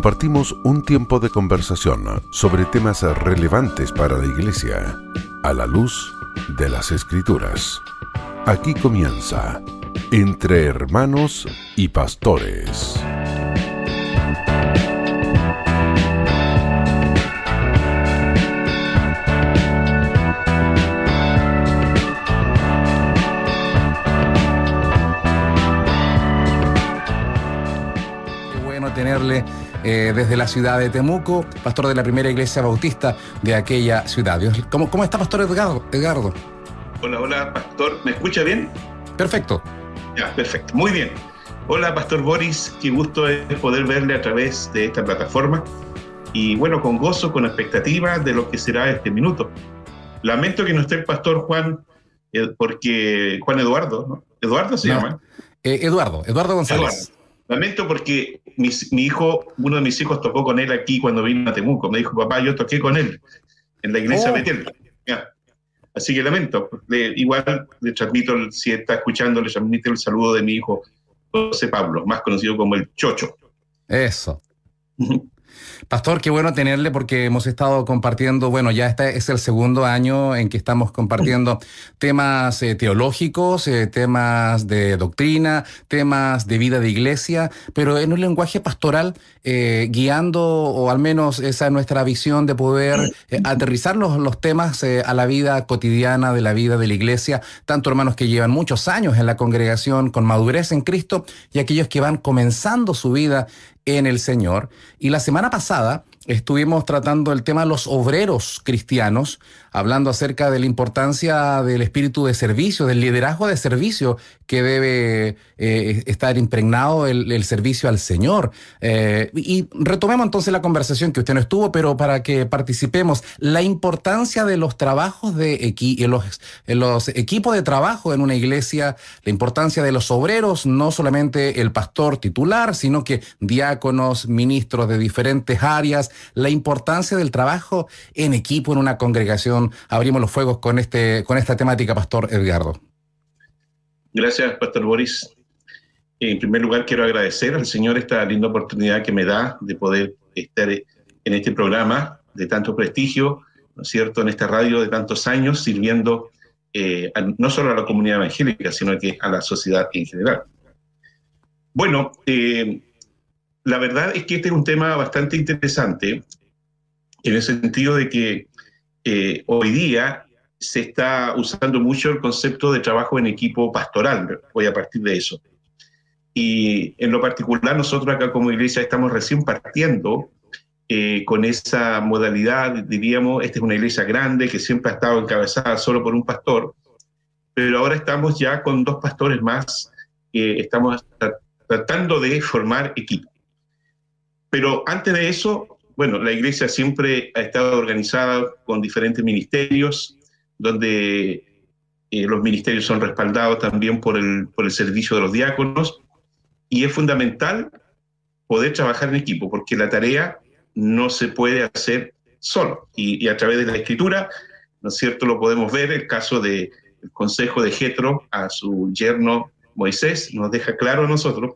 compartimos un tiempo de conversación sobre temas relevantes para la Iglesia a la luz de las Escrituras. Aquí comienza Entre Hermanos y Pastores. tenerle eh, desde la ciudad de Temuco, pastor de la primera iglesia bautista de aquella ciudad. ¿Cómo, cómo está, pastor Edgardo? Edgardo? Hola, hola, pastor. ¿Me escucha bien? Perfecto. Ya, perfecto. Muy bien. Hola, pastor Boris. Qué gusto es poder verle a través de esta plataforma. Y bueno, con gozo, con expectativa de lo que será este minuto. Lamento que no esté el pastor Juan, eh, porque Juan Eduardo, ¿no? Eduardo se llama. Eh, Eduardo, Eduardo González. Lamento porque mi, hijo, uno de mis hijos tocó con él aquí cuando vino a Temuco. Me dijo, papá, yo toqué con él en la iglesia de oh. Así que lamento. igual le transmito, si está escuchando, le transmito el saludo de mi hijo José Pablo, más conocido como el Chocho. Eso. Pastor, qué bueno tenerle porque hemos estado compartiendo, bueno, ya este es el segundo año en que estamos compartiendo temas eh, teológicos, eh, temas de doctrina, temas de vida de iglesia, pero en un lenguaje pastoral, eh, guiando, o al menos esa es nuestra visión de poder aterrizar los, los temas a la vida cotidiana de la vida de la iglesia, tanto hermanos que llevan muchos años en la congregación con madurez en Cristo y aquellos que van comenzando su vida en el Señor. Y la semana pasada estuvimos tratando el tema de los obreros cristianos, hablando acerca de la importancia del espíritu de servicio, del liderazgo de servicio que debe eh, estar impregnado el, servicio al Señor. Eh, y retomemos entonces la conversación que usted no estuvo, pero para que participemos, la importancia de los trabajos de los, los equipos de trabajo en una iglesia, la importancia de los obreros, no solamente el pastor titular, sino que diáconos, ministros de diferentes áreas, la importancia del trabajo en equipo en una congregación. Abrimos los fuegos con, este, con esta temática, Pastor Edgardo. Gracias, Pastor Boris. En primer lugar, quiero agradecer al Señor esta linda oportunidad que me da de poder estar en este programa de tanto prestigio, ¿no es cierto?, en esta radio de tantos años, sirviendo eh, no solo a la comunidad evangélica, sino que a la sociedad en general. Bueno, eh, la verdad es que este es un tema bastante interesante en el sentido de que eh, hoy día se está usando mucho el concepto de trabajo en equipo pastoral. Voy a partir de eso. Y en lo particular, nosotros acá como iglesia estamos recién partiendo eh, con esa modalidad, diríamos, esta es una iglesia grande que siempre ha estado encabezada solo por un pastor, pero ahora estamos ya con dos pastores más, que estamos tratando de formar equipo. Pero antes de eso, bueno, la iglesia siempre ha estado organizada con diferentes ministerios, donde eh, los ministerios son respaldados también por el, por el servicio de los diáconos, y es fundamental poder trabajar en equipo, porque la tarea no se puede hacer solo. Y, a través de la escritura, ¿no es cierto?, lo podemos ver, el caso del consejo de Jetro a su yerno Moisés nos deja claro a nosotros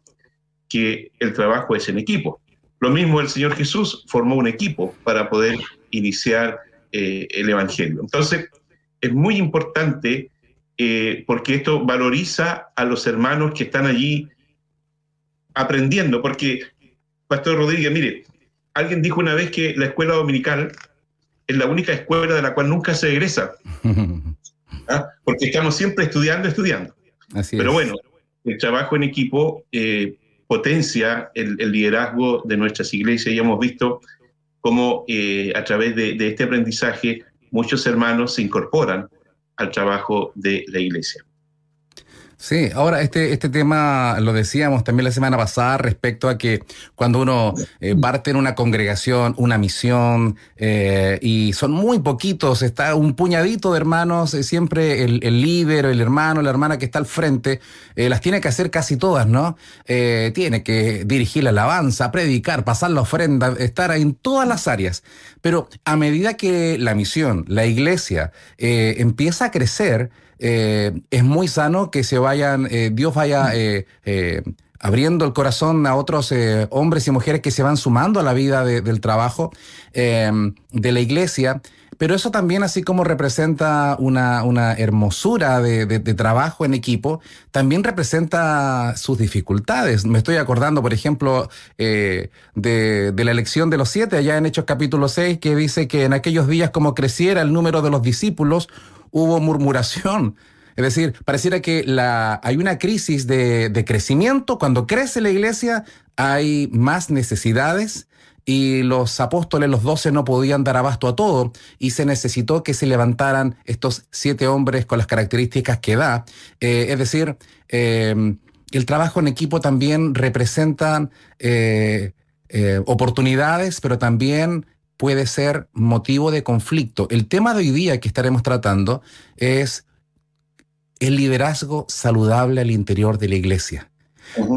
que el trabajo es en equipo. Lo mismo el Señor Jesús formó un equipo para poder iniciar eh, el Evangelio. Entonces, es muy importante eh, porque esto valoriza a los hermanos que están allí aprendiendo, porque, Pastor Rodríguez, mire, alguien dijo una vez que la escuela dominical es la única escuela de la cual nunca se egresa, ¿ah? porque estamos siempre estudiando, estudiando. Pero bueno, el trabajo en equipo eh, potencia el, liderazgo de nuestras iglesias y hemos visto cómo eh, a través de, este aprendizaje muchos hermanos se incorporan al trabajo de la iglesia. Sí, ahora este, este tema lo decíamos también la semana pasada respecto a que cuando uno eh, parte en una congregación, una misión, eh, y son muy poquitos, está un puñadito de hermanos, eh, siempre el, líder, el hermano, la hermana que está al frente, las tiene que hacer casi todas, ¿no? tiene que dirigir la alabanza, predicar, pasar la ofrenda, estar en todas las áreas. Pero a medida que la misión, la iglesia, empieza a crecer, eh, es muy sano que se vayan, eh, Dios vaya eh, abriendo el corazón a otros eh, hombres y mujeres que se van sumando a la vida del trabajo em, de la iglesia. Pero eso también, así como representa una, una hermosura de, trabajo en equipo, también representa sus dificultades. Me estoy acordando, por ejemplo, eh, de, de, la elección de los siete, allá en Hechos capítulo 6, que dice que en aquellos días, como creciera el número de los discípulos, hubo murmuración es decir, pareciera que hay una crisis de, crecimiento. Cuando crece la iglesia hay más necesidades y los apóstoles, los doce, no podían dar abasto a todo y se necesitó que se levantaran estos siete hombres con las características que da. Eh, es decir, eh, el trabajo en equipo también representa eh, oportunidades, pero también puede ser motivo de conflicto. El tema de hoy día que estaremos tratando es el liderazgo saludable al interior de la iglesia.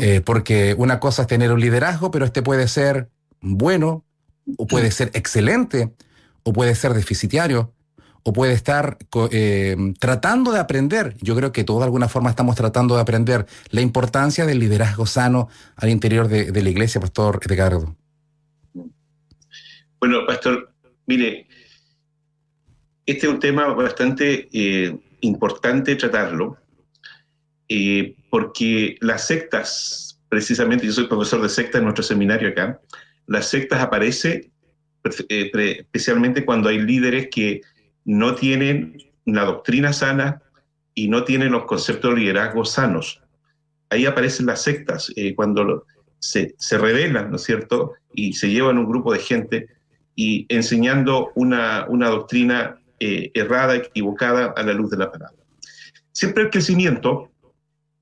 Eh, porque una cosa es tener un liderazgo, pero este puede ser bueno, o puede ser excelente, o puede ser deficitario, o puede estar eh, tratando de aprender. Yo creo que todos de alguna forma estamos tratando de aprender la importancia del liderazgo sano al interior de, la iglesia, Pastor Edgardo. Bueno, Pastor, mire, este es un tema bastante eh, importante tratarlo, eh, porque las sectas, precisamente, yo soy profesor de secta en nuestro seminario acá, las sectas aparecen eh, especialmente cuando hay líderes que no tienen la doctrina sana y no tienen los conceptos de liderazgo sanos. Ahí aparecen las sectas, cuando se, se, revelan, ¿no es cierto? Y se llevan un grupo de gente y enseñando una, una doctrina eh, errada, equivocada a la luz de la palabra. Siempre el crecimiento,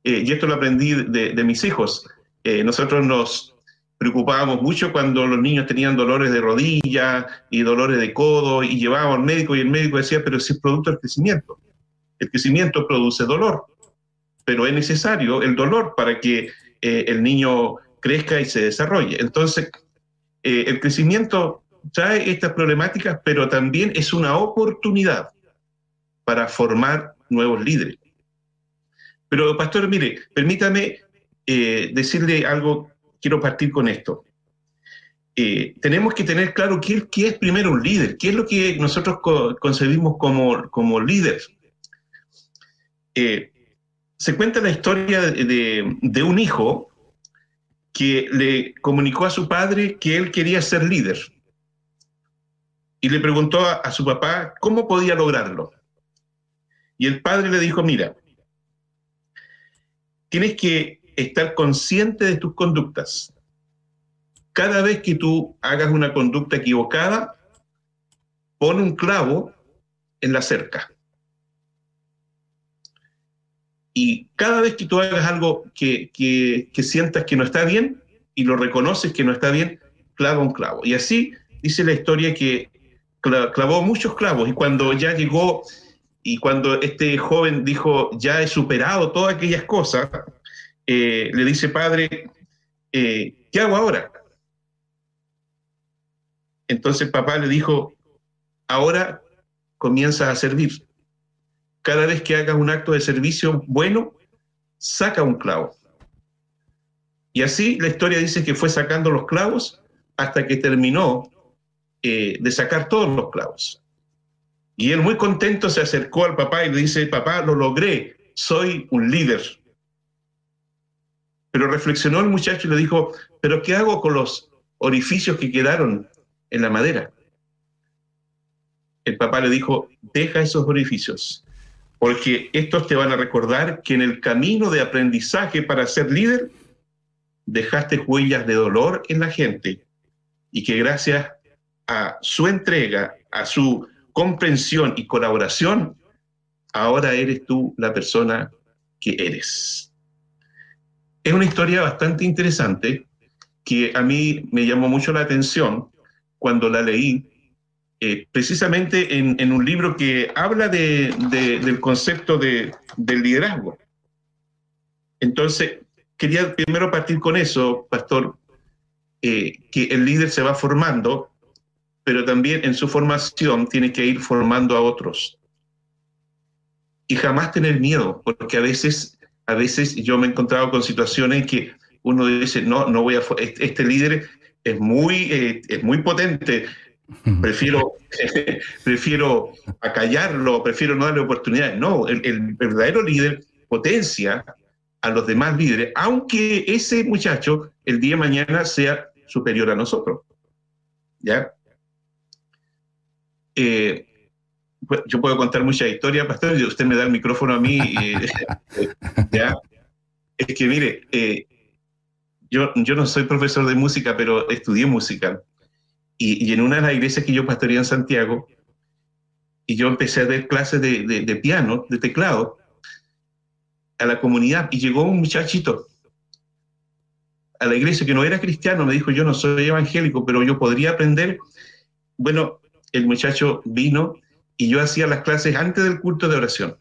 eh, y esto lo aprendí de, mis hijos, eh, nosotros nos preocupábamos mucho cuando los niños tenían dolores de rodilla y dolores de codo y llevábamos al médico y el médico decía, pero si es producto del crecimiento. El crecimiento produce dolor, pero es necesario el dolor para que el niño crezca y se desarrolle. Entonces, el crecimiento trae estas problemáticas, pero también es una oportunidad para formar nuevos líderes. Pero, pastor, mire, permítame eh, decirle algo, quiero partir con esto. Eh, tenemos que tener claro qué, es primero un líder, qué es lo que nosotros concebimos como, como líder. Eh, se cuenta la historia de, de un hijo que le comunicó a su padre que él quería ser líder y le preguntó a, su papá cómo podía lograrlo. Y el padre le dijo, mira, tienes que estar consciente de tus conductas. Cada vez que tú hagas una conducta equivocada, pon un clavo en la cerca. Y cada vez que tú hagas algo que, que sientas que no está bien y lo reconoces que no está bien, clava un clavo. Y así dice la historia que clavó muchos clavos y cuando ya llegó y cuando este joven dijo, ya he superado todas aquellas cosas, eh, le dice, padre, eh, ¿qué hago ahora? Entonces papá le dijo, ahora comienza a servir. Cada vez que hagas un acto de servicio bueno, saca un clavo. Y así la historia dice que fue sacando los clavos hasta que terminó eh, de sacar todos los clavos. Y él muy contento se acercó al papá y le dice, papá, lo logré, soy un líder. Pero reflexionó el muchacho y le dijo, pero ¿qué hago con los orificios que quedaron en la madera? El papá le dijo, deja esos orificios, porque estos te van a recordar que en el camino de aprendizaje para ser líder, dejaste huellas de dolor en la gente y que gracias a su entrega, a su comprensión y colaboración, ahora eres tú la persona que eres. Es una historia bastante interesante que a mí me llamó mucho la atención cuando la leí, eh, precisamente en, un libro que habla del concepto de, del liderazgo. Entonces, quería primero partir con eso, pastor, eh, que el líder se va formando pero también en su formación tiene que ir formando a otros. Y jamás tener miedo, porque a veces, a veces yo me he encontrado con situaciones que uno dice, no, no voy a, este, este líder es muy, eh, es muy potente, prefiero, prefiero acallarlo, prefiero no darle oportunidades. No, el, el, verdadero líder potencia a los demás líderes, aunque ese muchacho el día de mañana sea superior a nosotros. ¿Ya? Eh, pues, yo puedo contar muchas historias, pastor, y usted me da el micrófono a mí. Eh, ¿ya? Es que mire, eh, yo, yo no soy profesor de música, pero estudié música. Y, en una de las iglesias que yo pastoreé en Santiago, y yo empecé a dar clases de, de, piano, de teclado, a la comunidad, y llegó un muchachito a la iglesia que no era cristiano, me dijo, yo no soy evangélico, pero yo podría aprender. Bueno, el muchacho vino y yo hacía las clases antes del culto de oración.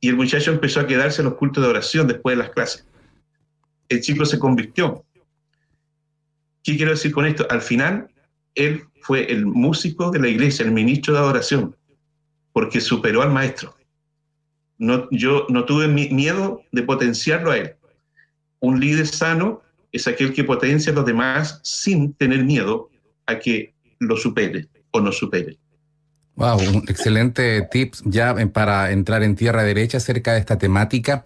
Y el muchacho empezó a quedarse en los cultos de oración después de las clases. El chico se convirtió. ¿Qué quiero decir con esto? Al final, él fue el músico de la iglesia, el ministro de adoración, porque superó al maestro. Yo no tuve miedo de potenciarlo a él. Un líder sano es aquel que potencia a los demás sin tener miedo a que lo supere o no supere. Wow, un excelente tip ya para entrar en tierra derecha acerca de esta temática.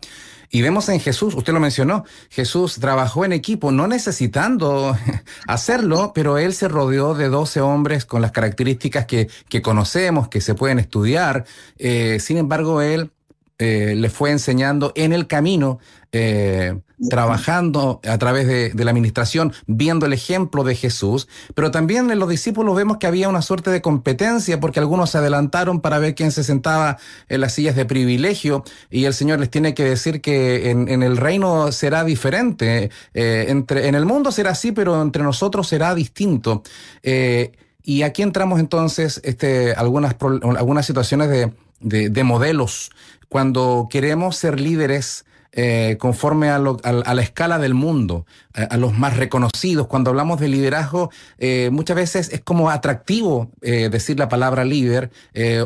Y vemos en Jesús, usted lo mencionó, Jesús trabajó en equipo, no necesitando hacerlo, pero él se rodeó de 12 hombres con las características que, conocemos, que se pueden estudiar. Eh, sin embargo, él eh, le fue enseñando en el camino, eh, trabajando a través de, la administración, viendo el ejemplo de Jesús, pero también en los discípulos vemos que había una suerte de competencia porque algunos se adelantaron para ver quién se sentaba en las sillas de privilegio y el Señor les tiene que decir que en, el reino será diferente, eh, entre, en el mundo será así, pero entre nosotros será distinto. y aquí entramos entonces este, algunas, algunas situaciones de, de modelos cuando queremos ser líderes eh, conforme a, la escala del mundo, a, los más reconocidos. Cuando hablamos de liderazgo, eh, muchas veces es como atractivo eh, decir la palabra líder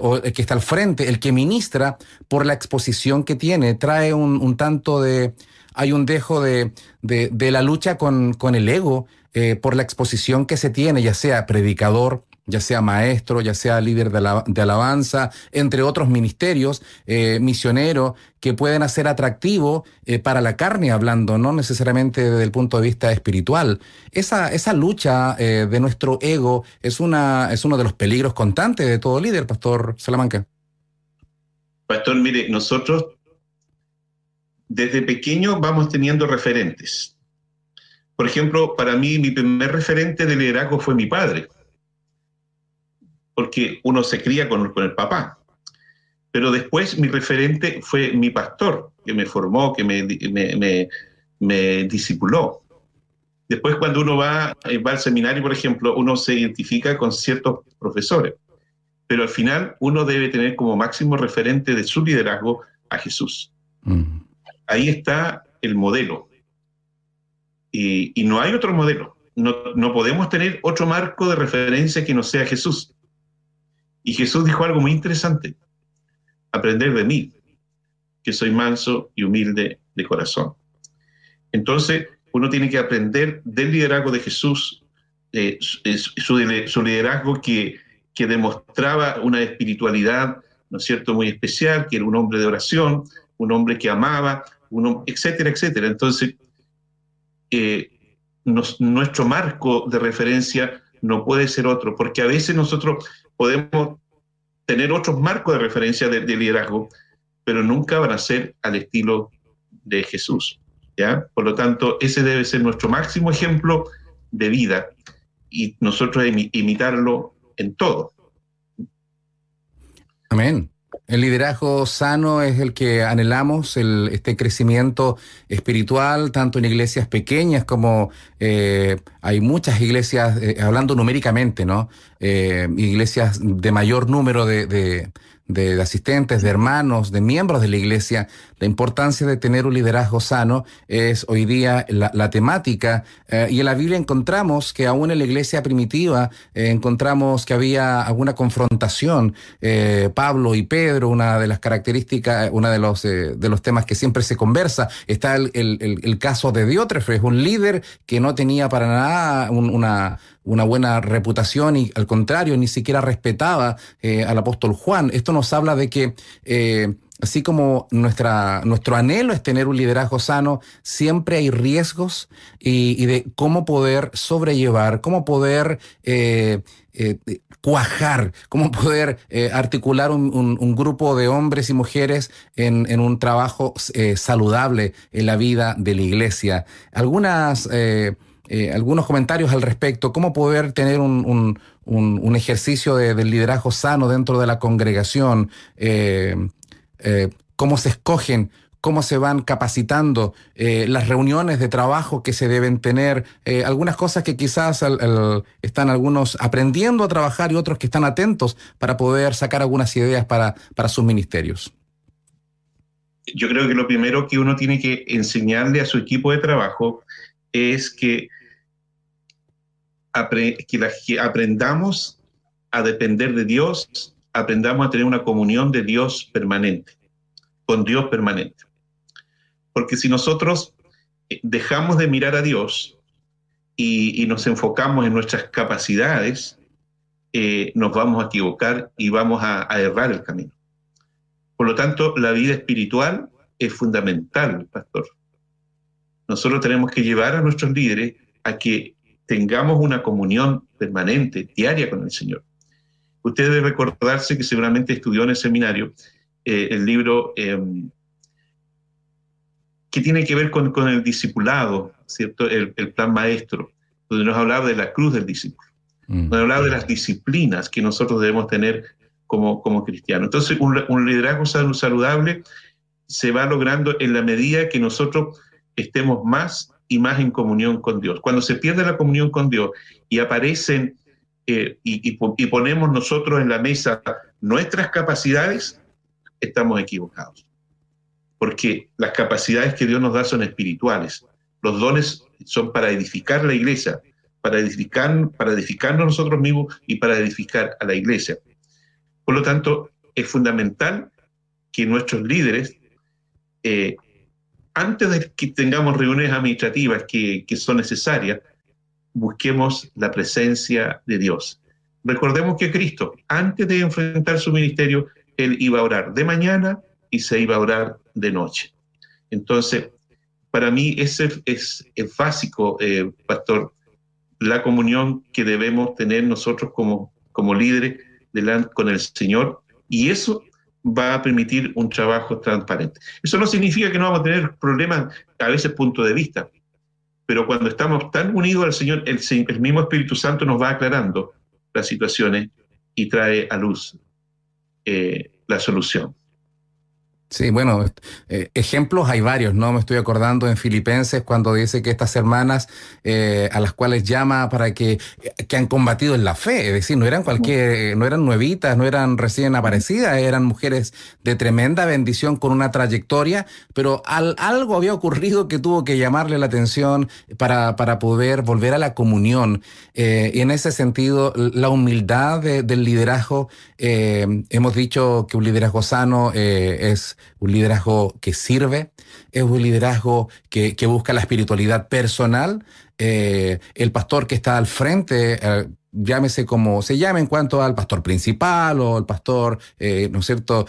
o el que está al frente, el que ministra por la exposición que tiene. Trae un, tanto de, hay un dejo de, de, la lucha con, con el ego por la exposición que se tiene, ya sea predicador, ya sea maestro, ya sea líder de, alabanza, entre otros ministerios, eh, misioneros, que pueden hacer atractivo eh, para la carne hablando, no necesariamente desde el punto de vista espiritual. Esa, esa lucha eh, de nuestro ego es, una, es uno de los peligros constantes de todo líder, Pastor Salamanca. Pastor, mire, nosotros desde pequeño vamos teniendo referentes. Por ejemplo, para mí mi primer referente de liderazgo fue mi padre porque uno se cría con, el papá. Pero después mi referente fue mi pastor, que me formó, que me, me, me, discipuló. Después cuando uno va, eh, va al seminario, por ejemplo, uno se identifica con ciertos profesores, pero al final uno debe tener como máximo referente de su liderazgo a Jesús. Mm. Ahí está el modelo. Y, y, no hay otro modelo. No, no podemos tener otro marco de referencia que no sea Jesús. Y Jesús dijo algo muy interesante, aprender de mí, que soy manso y humilde de corazón. Entonces, uno tiene que aprender del liderazgo de Jesús, eh, su, liderazgo que, que demostraba una espiritualidad, ¿no es cierto?, muy especial, que era un hombre de oración, un hombre que amaba, un, etcétera, etcétera. Entonces, eh, nuestro marco de referencia no puede ser otro, porque a veces nosotros podemos tener otros marcos de referencia de, liderazgo, pero nunca van a ser al estilo de Jesús. ¿ya? Por lo tanto, ese debe ser nuestro máximo ejemplo de vida y nosotros imitarlo en todo. Amén. El liderazgo sano es el que anhelamos, el, este crecimiento espiritual, tanto en iglesias pequeñas como eh, hay muchas iglesias, eh, hablando numéricamente, ¿no? Iglesias de mayor número de de, asistentes, de hermanos, de miembros de la iglesia, la importancia de tener un liderazgo sano es hoy día la, temática. Eh, y en la Biblia encontramos que aún en la iglesia primitiva eh, encontramos que había alguna confrontación. Eh, Pablo y Pedro, una de las características, uno de los, de los temas que siempre se conversa, está el, el, caso de Diótrefes, un líder que no tenía para nada una una buena reputación y al contrario, ni siquiera respetaba eh, al apóstol Juan. Esto nos habla de que eh, así como nuestra, nuestro anhelo es tener un liderazgo sano, siempre hay riesgos y, de cómo poder sobrellevar, cómo poder eh, cuajar, cómo poder articular un, grupo de hombres y mujeres en, un trabajo saludable en la vida de la iglesia. Algunas... Eh, algunos comentarios al respecto, cómo poder tener un, ejercicio de, del liderazgo sano dentro de la congregación, eh, eh, cómo se escogen, cómo se van capacitando, las reuniones de trabajo que se deben tener, algunas cosas que quizás están algunos aprendiendo a trabajar y otros que están atentos para poder sacar algunas ideas para, para sus ministerios. Yo creo que lo primero que uno tiene que enseñarle a su equipo de trabajo es que que, aprendamos a depender de Dios, aprendamos a tener una comunión de Dios permanente, con Dios permanente. Porque si nosotros eh, dejamos de mirar a Dios y, nos enfocamos en nuestras capacidades, eh, nos vamos a equivocar y vamos a, a errar el camino. Por lo tanto, la vida espiritual es fundamental, pastor. Nosotros tenemos que llevar a nuestros líderes a que tengamos una comunión permanente, diaria con el Señor. Usted debe recordarse que seguramente estudió en el seminario eh, el libro em, que tiene que ver con, el discipulado, ¿cierto? El, plan maestro, donde nos hablaba de la cruz del discípulo. Mm. Nos hablaba de las disciplinas que nosotros debemos tener como, como cristianos. Entonces, un, un liderazgo saludable se va logrando en la medida que nosotros estemos más y más en comunión con Dios. Cuando se pierde la comunión con Dios y aparecen eh, y, ponemos nosotros en la mesa nuestras capacidades, estamos equivocados. Porque las capacidades que Dios nos da son espirituales. Los dones son para edificar la iglesia, para, edificar, para edificarnos nosotros mismos y para edificar a la iglesia. Por lo tanto, es fundamental que nuestros líderes eh, antes de que tengamos reuniones administrativas que, son necesarias, busquemos la presencia de Dios. Recordemos que Cristo, antes de enfrentar su ministerio, él iba a orar de mañana y se iba a orar de noche. Entonces, para mí ese es, básico, eh, pastor, la comunión que debemos tener nosotros como, como líderes con el Señor. Y eso va a permitir un trabajo transparente. Eso no significa que no vamos a tener problemas a veces punto de vista, pero cuando estamos tan unidos al Señor, el, el mismo Espíritu Santo nos va aclarando las situaciones y trae a luz eh, la solución. Sí, bueno, eh, ejemplos hay varios, ¿no? Me estoy acordando en Filipenses cuando dice que estas hermanas eh, a las cuales llama para que, que han combatido en la fe, es decir, no eran cualquier, no eran nuevitas, no eran recién aparecidas, eran mujeres de tremenda bendición con una trayectoria, pero algo había ocurrido que tuvo que llamarle la atención para, para poder volver a la comunión. Eh, y en ese sentido, la humildad del liderazgo, hemos dicho que un liderazgo sano es un liderazgo que sirve, es un liderazgo que, busca la espiritualidad personal. Eh, el pastor que está al frente, eh, llámese como se llame en cuanto al pastor principal o el pastor, eh, ¿no es cierto?,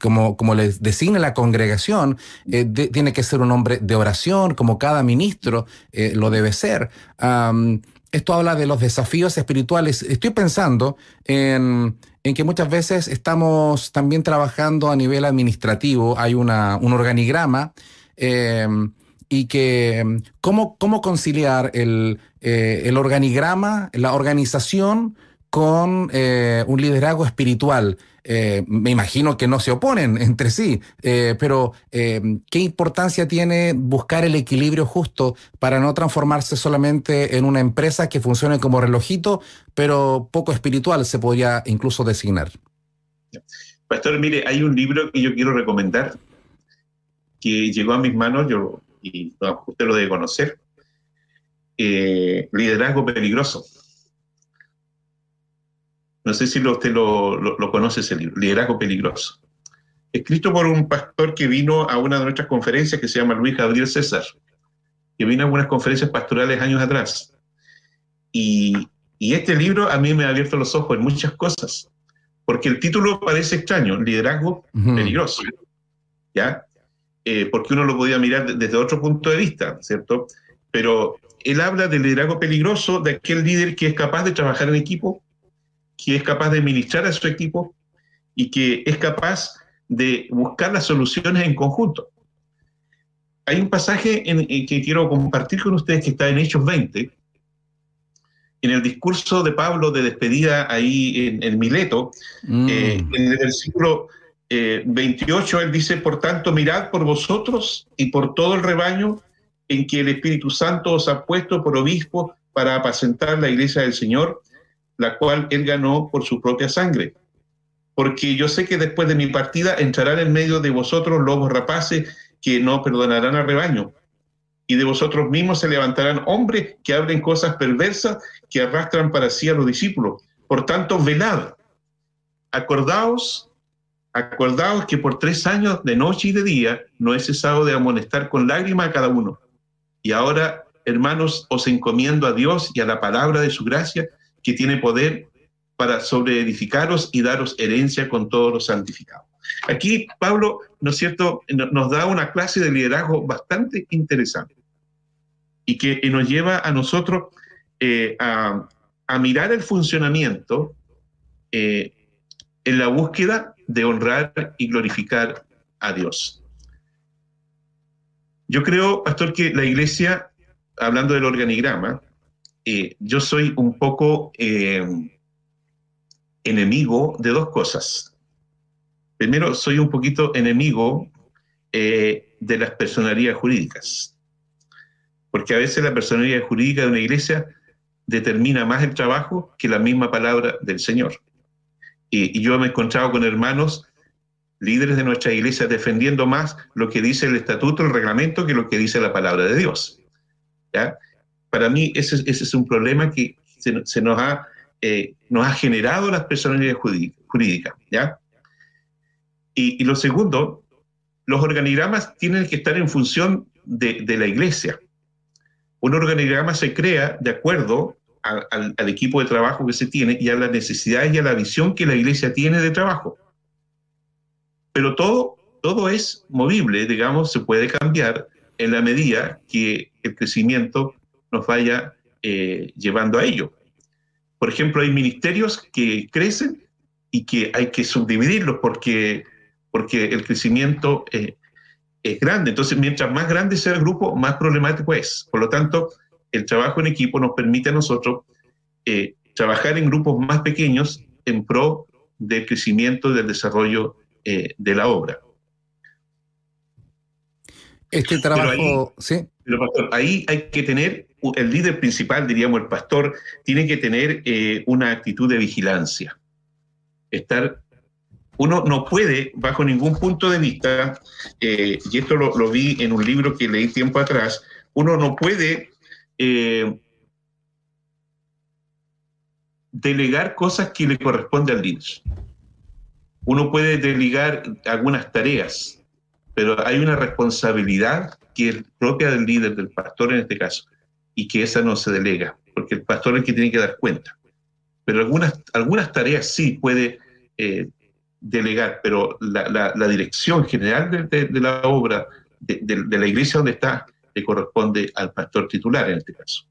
como, como les designe la congregación, tiene que ser un hombre de oración, como cada ministro lo debe ser. esto habla de los desafíos espirituales. Estoy pensando en en que muchas veces estamos también trabajando a nivel administrativo, hay una, un organigrama em, y que em, cómo, cómo conciliar el, eh, el, organigrama, la organización con eh, un liderazgo espiritual. Eh, me imagino que no se oponen entre sí, eh, pero ¿qué importancia tiene buscar el equilibrio justo para no transformarse solamente en una empresa que funcione como relojito, pero poco espiritual se podría incluso designar? Pastor, mire, hay un libro que yo quiero recomendar que llegó a mis manos, yo, y usted lo debe conocer, Liderazgo Peligroso no sé si usted lo, conoce ese libro, Liderazgo Peligroso. Escrito por un pastor que vino a una de nuestras conferencias que se llama Luis Gabriel César, que vino a algunas conferencias pastorales años atrás. Y, este libro a mí me ha abierto los ojos en muchas cosas, porque el título parece extraño, Liderazgo Peligroso, ¿ya? Eh, porque uno lo podía mirar desde otro punto de vista, ¿cierto? Pero él habla del liderazgo peligroso de aquel líder que es capaz de trabajar en equipo, que es capaz de ministrar a su equipo y que es capaz de buscar las soluciones en conjunto. Hay un pasaje en, que quiero compartir con ustedes que está en Hechos 20, en el discurso de Pablo de despedida ahí en, Mileto, mm. eh, en el versículo 28, eh, él dice, por tanto, mirad por vosotros y por todo el rebaño en que el Espíritu Santo os ha puesto por obispo para apacentar la iglesia del Señor, la cual él ganó por su propia sangre. Porque yo sé que después de mi partida entrarán en medio de vosotros lobos rapaces que no perdonarán al rebaño. Y de vosotros mismos se levantarán hombres que hablen cosas perversas que arrastran para sí a los discípulos. Por tanto, velad. Acordaos, acordaos que por tres años de noche y de día no he cesado de amonestar con lágrimas a cada uno. Y ahora, hermanos, os encomiendo a Dios y a la palabra de su gracia, que tiene poder para sobreedificaros y daros herencia con todos los santificados. Aquí Pablo, ¿no es cierto?, nos da una clase de liderazgo bastante interesante y que nos lleva a nosotros eh, a, mirar el funcionamiento eh, en la búsqueda de honrar y glorificar a Dios. Yo creo, pastor, que la iglesia, hablando del organigrama, eh, yo soy un poco eh, enemigo de dos cosas. Primero, soy un poquito enemigo eh, de las personalidades jurídicas, porque a veces la personalidad jurídica de una iglesia determina más el trabajo que la misma palabra del Señor. Y, y yo me he encontrado con hermanos líderes de nuestra iglesia defendiendo más lo que dice el estatuto, el reglamento, que lo que dice la palabra de Dios. ¿ya? Para mí ese, es un problema que se, nos, ha, eh, nos ha generado las personalidades jurídicas. ¿ya? Y, lo segundo, los organigramas tienen que estar en función de, la iglesia. Un organigrama se crea de acuerdo al, al, equipo de trabajo que se tiene y a las necesidades y a la visión que la iglesia tiene de trabajo. Pero todo, todo es movible, digamos, se puede cambiar en la medida que el crecimiento nos vaya eh, llevando a ello. Por ejemplo, hay ministerios que crecen y que hay que subdividirlos porque, porque el crecimiento eh, es grande. Entonces, mientras más grande sea el grupo, más problemático es. Por lo tanto, el trabajo en equipo nos permite a nosotros eh, trabajar en grupos más pequeños en pro del crecimiento y del desarrollo de la obra. Este trabajo, sí. Pero pastor, ahí hay que tener el líder principal, diríamos el pastor, tiene que tener eh, una actitud de vigilancia. Estar, uno no puede, bajo ningún punto de vista, eh, y esto lo, vi en un libro que leí tiempo atrás, uno no puede eh, delegar cosas que le corresponden al líder. Uno puede delegar algunas tareas, pero hay una responsabilidad que es propia del líder, del pastor en este caso, y que esa no se delega, porque el pastor es el que tiene que dar cuenta. Pero algunas, algunas tareas sí puede eh, delegar, pero la, dirección general de, la obra, de, la iglesia donde está, le corresponde al pastor titular en este caso.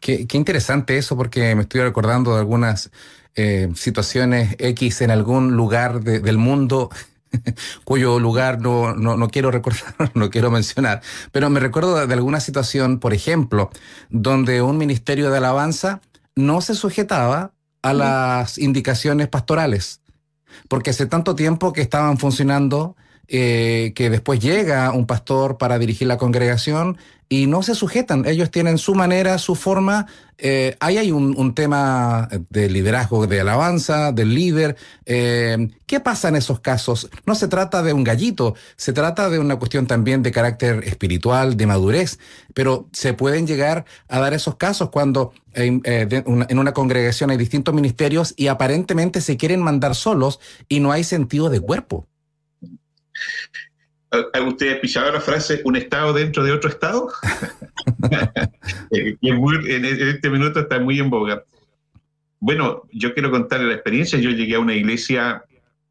Qué, interesante eso, porque me estoy recordando de algunas eh, situaciones X en algún lugar del mundo cuyo lugar no, no, quiero recordar, no quiero mencionar, pero me recuerdo de alguna situación, por ejemplo, donde un ministerio de alabanza no se sujetaba a las indicaciones pastorales. porque hace tanto tiempo que estaban funcionando eh, que después llega un pastor para dirigir la congregación y no se sujetan. Ellos tienen su manera, su forma. Eh, ahí hay un, tema de liderazgo, de alabanza, del líder. Eh, ¿Qué pasa en esos casos? No se trata de un gallito, se trata de una cuestión también de carácter espiritual, de madurez, pero se pueden llegar a dar esos casos cuando en, en una congregación hay distintos ministerios y aparentemente se quieren mandar solos y no hay sentido de cuerpo. ¿Usted ha escuchado la frase un Estado dentro de otro Estado? Eh, en este minuto está muy en boga. Bueno, yo quiero contarle la experiencia. Yo llegué a una iglesia,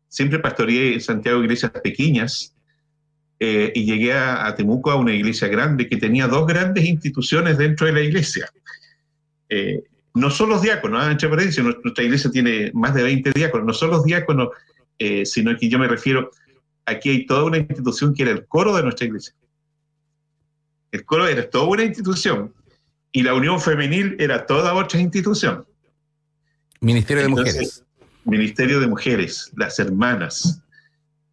siempre pastoreé en Santiago iglesias pequeñas, eh, y llegué a, Temuco a una iglesia grande que tenía dos grandes instituciones dentro de la iglesia. Eh, no son los diáconos, ¿ah? entre paréntesis, nuestra iglesia tiene más de 20 diáconos, no son los diáconos, sino que yo me refiero aquí hay toda una institución que era el coro de nuestra iglesia. El coro era toda una institución y la unión femenil era toda otra institución. Ministerio de Mujeres. Ministerio de Mujeres, las hermanas.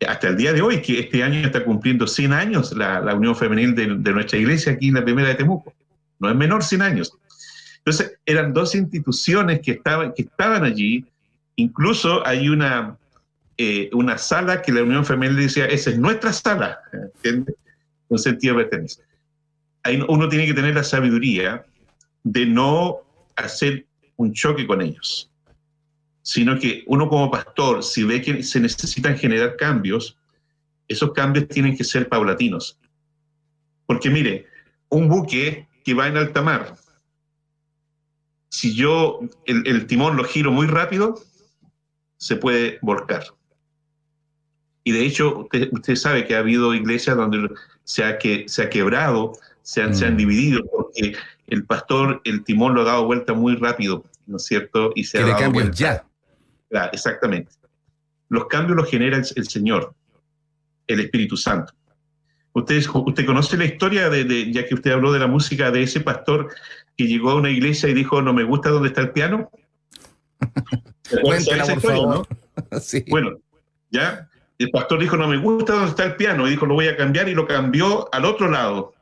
Hasta el día de hoy, que este año está cumpliendo 100 años la, unión femenil de, nuestra iglesia aquí en la primera de Temuco. No es menor 100 años. Entonces, eran dos instituciones que estaban, que estaban allí. Incluso hay una, eh, una sala que la Unión Femenil decía, esa es nuestra sala, ¿entiendes? Un sentido de pertenencia. uno tiene que tener la sabiduría de no hacer un choque con ellos, sino que uno como pastor, si ve que se necesitan generar cambios, esos cambios tienen que ser paulatinos. Porque mire, un buque que va en alta mar, si yo el, el timón lo giro muy rápido, se puede volcar. Y de hecho, usted, sabe que ha habido iglesias donde se ha, que, se ha quebrado, se han, se han mm. dividido, porque el pastor, el timón lo ha dado vuelta muy rápido, ¿no es cierto? Y se ha dado vuelta. ya. exactamente. Los cambios los genera el, Señor, el Espíritu Santo. Usted, usted conoce la historia, de, ya que usted habló de la música, de ese pastor que llegó a una iglesia y dijo, no me gusta dónde está el piano. Cuéntela, por favor. sí. Bueno, ya el pastor dijo, no me gusta dónde está el piano, y dijo, lo voy a cambiar, y lo cambió al otro lado.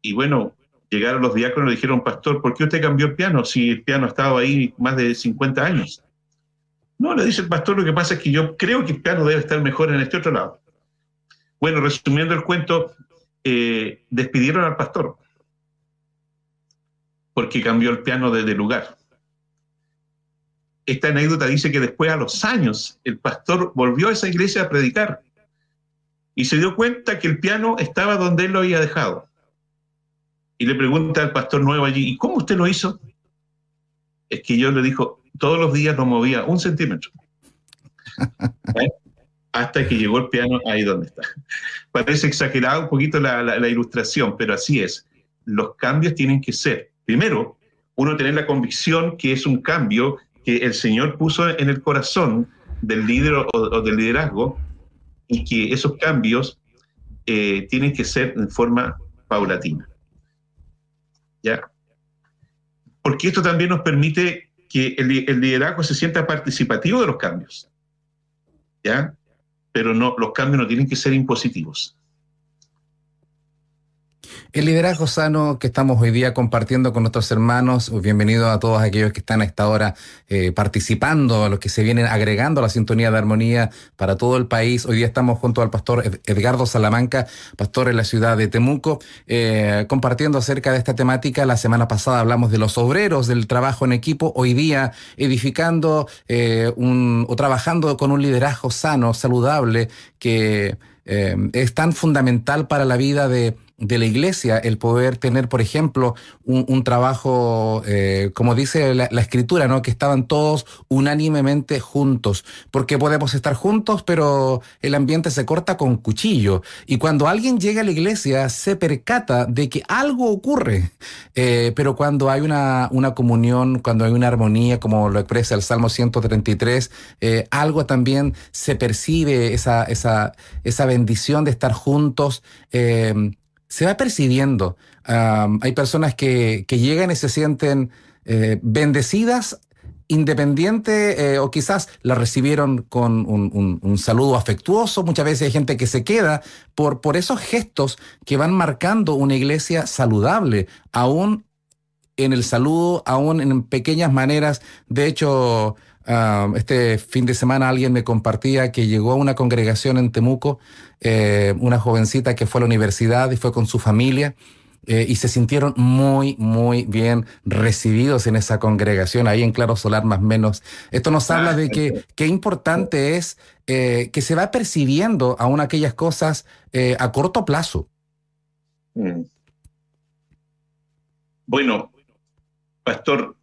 Y bueno, llegaron los diáconos y le dijeron, pastor, ¿por qué usted cambió el piano si el piano ha estado ahí más de 50 años? No, le dice el pastor, lo que pasa es que yo creo que el piano debe estar mejor en este otro lado. Bueno, resumiendo el cuento, eh, despidieron al pastor porque cambió el piano de lugar esta anécdota dice que después a los años el pastor volvió a esa iglesia a predicar y se dio cuenta que el piano estaba donde él lo había dejado. Y le pregunta al pastor nuevo allí, ¿y cómo usted lo hizo? Es que yo le dijo, todos los días lo movía un centímetro. ¿Eh? Hasta que llegó el piano ahí donde está. Parece exagerado un poquito la, la ilustración, pero así es. Los cambios tienen que ser, primero, uno tener la convicción que es un cambio que el Señor puso en el corazón del líder o, del liderazgo y que esos cambios eh, tienen que ser en forma paulatina. ¿Ya? Porque esto también nos permite que el, el, liderazgo se sienta participativo de los cambios. ¿Ya? Pero no, los cambios no tienen que ser impositivos. El liderazgo sano que estamos hoy día compartiendo con nuestros hermanos, bienvenido a todos aquellos que están a esta hora eh, participando, a los que se vienen agregando a la sintonía de armonía para todo el país. Hoy día estamos junto al pastor Edgardo Salamanca, pastor en la ciudad de Temuco, eh, compartiendo acerca de esta temática. La semana pasada hablamos de los obreros, del trabajo en equipo, hoy día edificando eh, un, o trabajando con un liderazgo sano, saludable, que es tan fundamental para la vida de de la iglesia el poder tener, por ejemplo, un, trabajo, eh, como dice la, escritura, ¿no? Que estaban todos unánimemente juntos, porque podemos estar juntos, pero el ambiente se corta con cuchillo. Y cuando alguien llega a la iglesia, se percata de que algo ocurre, eh, pero cuando hay una, una comunión, cuando hay una armonía, como lo expresa el Salmo 133, eh, algo también se percibe, esa, esa, esa bendición de estar juntos se va percibiendo. hay personas que, llegan y se sienten eh, bendecidas independiente eh, o quizás la recibieron con un, saludo afectuoso. Muchas veces hay gente que se queda por, por esos gestos que van marcando una iglesia saludable, aún en el saludo, aún en pequeñas maneras. De hecho, ah, este fin de semana alguien me compartía que llegó a una congregación en Temuco, eh, una jovencita que fue a la universidad y fue con su familia eh, y se sintieron muy, muy bien recibidos en esa congregación, ahí en Claro Solar más o menos. Esto nos habla de que qué importante es eh, que se va percibiendo aún aquellas cosas a corto plazo. Mm. Bueno, pastor,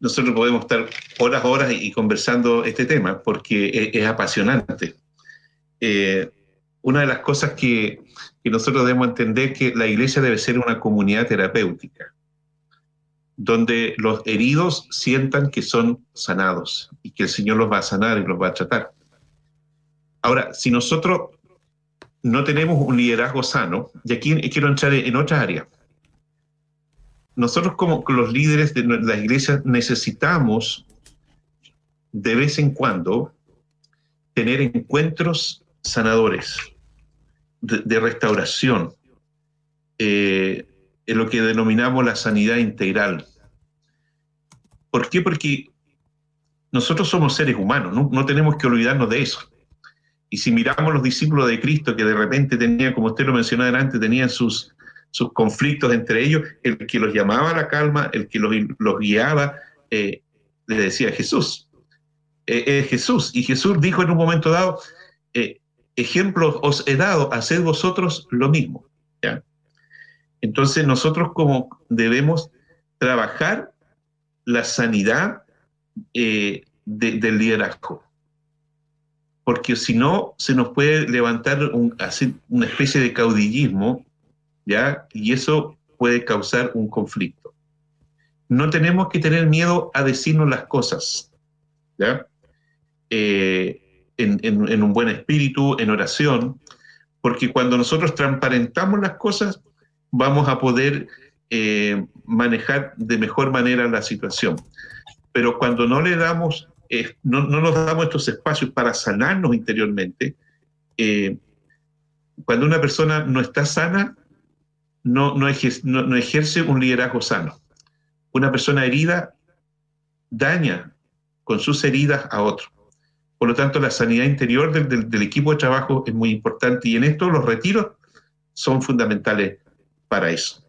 nosotros podemos estar horas, horas y conversando este tema porque es, apasionante. una de las cosas que y nosotros debemos entender que la iglesia debe ser una comunidad terapéutica, donde los heridos sientan que son sanados y que el Señor los va a sanar y los va a tratar. Ahora, si nosotros no tenemos un liderazgo sano, y aquí quiero entrar en otra área, nosotros como los líderes de la iglesia necesitamos de vez en cuando tener encuentros sanadores de, restauración, eh, en lo que denominamos la sanidad integral. ¿Por qué? Porque nosotros somos seres humanos, no, tenemos que olvidarnos de eso. Y si miramos los discípulos de Cristo que de repente tenían, como usted lo mencionaba antes, tenían sus, sus conflictos entre ellos, el que los llamaba a la calma, el que los, guiaba, eh, le decía Jesús. Eh, es Jesús. Y Jesús dijo en un momento dado, ejemplos os he dado, haced vosotros lo mismo. Entonces nosotros como debemos trabajar la sanidad eh, del liderazgo. Porque si no, se nos puede levantar un, una especie de caudillismo, Y eso puede causar un conflicto. No tenemos que tener miedo a decirnos las cosas, ¿ya? Eh, en, un buen espíritu, en oración, porque cuando nosotros transparentamos las cosas, vamos a poder eh, manejar de mejor manera la situación. Pero cuando no le damos, eh, no, nos damos estos espacios para sanarnos interiormente, eh, cuando una persona no está sana, no, no, no ejerce un liderazgo sano. Una persona herida daña con sus heridas a otro. Por lo tanto, la sanidad interior del, equipo de trabajo es muy importante y en esto los retiros son fundamentales para eso.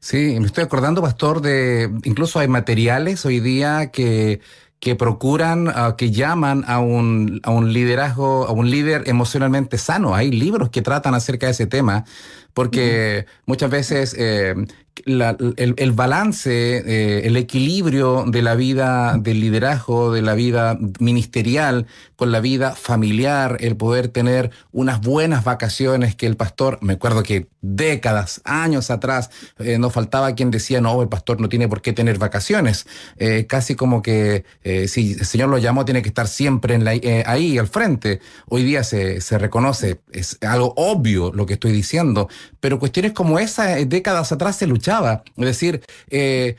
Sí, me estoy acordando, Pastor, de incluso hay materiales hoy día que, que procuran, ah, que llaman a un, a un liderazgo, a un líder emocionalmente sano. Hay libros que tratan acerca de ese tema, porque muchas veces eh, el, balance, eh, el equilibrio de la vida del liderazgo, de la vida ministerial con la vida familiar, el poder tener unas buenas vacaciones que el pastor, me acuerdo que décadas, años atrás, eh, no faltaba quien decía, no, el pastor no tiene por qué tener vacaciones. Eh, casi como que si el Señor lo llamó, tiene que estar siempre en la, ahí al frente. Hoy día se, se reconoce, es algo obvio lo que estoy diciendo, pero cuestiones como esa, décadas atrás se luchaban es decir, eh,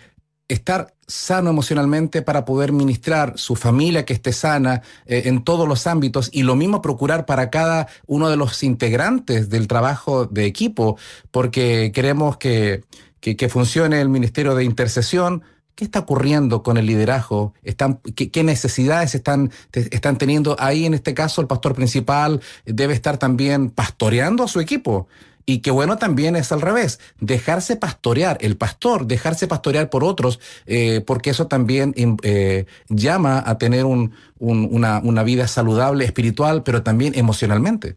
estar sano emocionalmente para poder ministrar su familia que esté sana eh, en todos los ámbitos y lo mismo procurar para cada uno de los integrantes del trabajo de equipo, porque queremos que, que, funcione el Ministerio de Intercesión. ¿Qué está ocurriendo con el liderazgo? ¿Están, qué, necesidades están, están teniendo ahí? En este caso, el pastor principal debe estar también pastoreando a su equipo. Y qué bueno también es al revés, dejarse pastorear, el pastor, dejarse pastorear por otros, eh, porque eso también eh, llama a tener una, vida saludable, espiritual, pero también emocionalmente.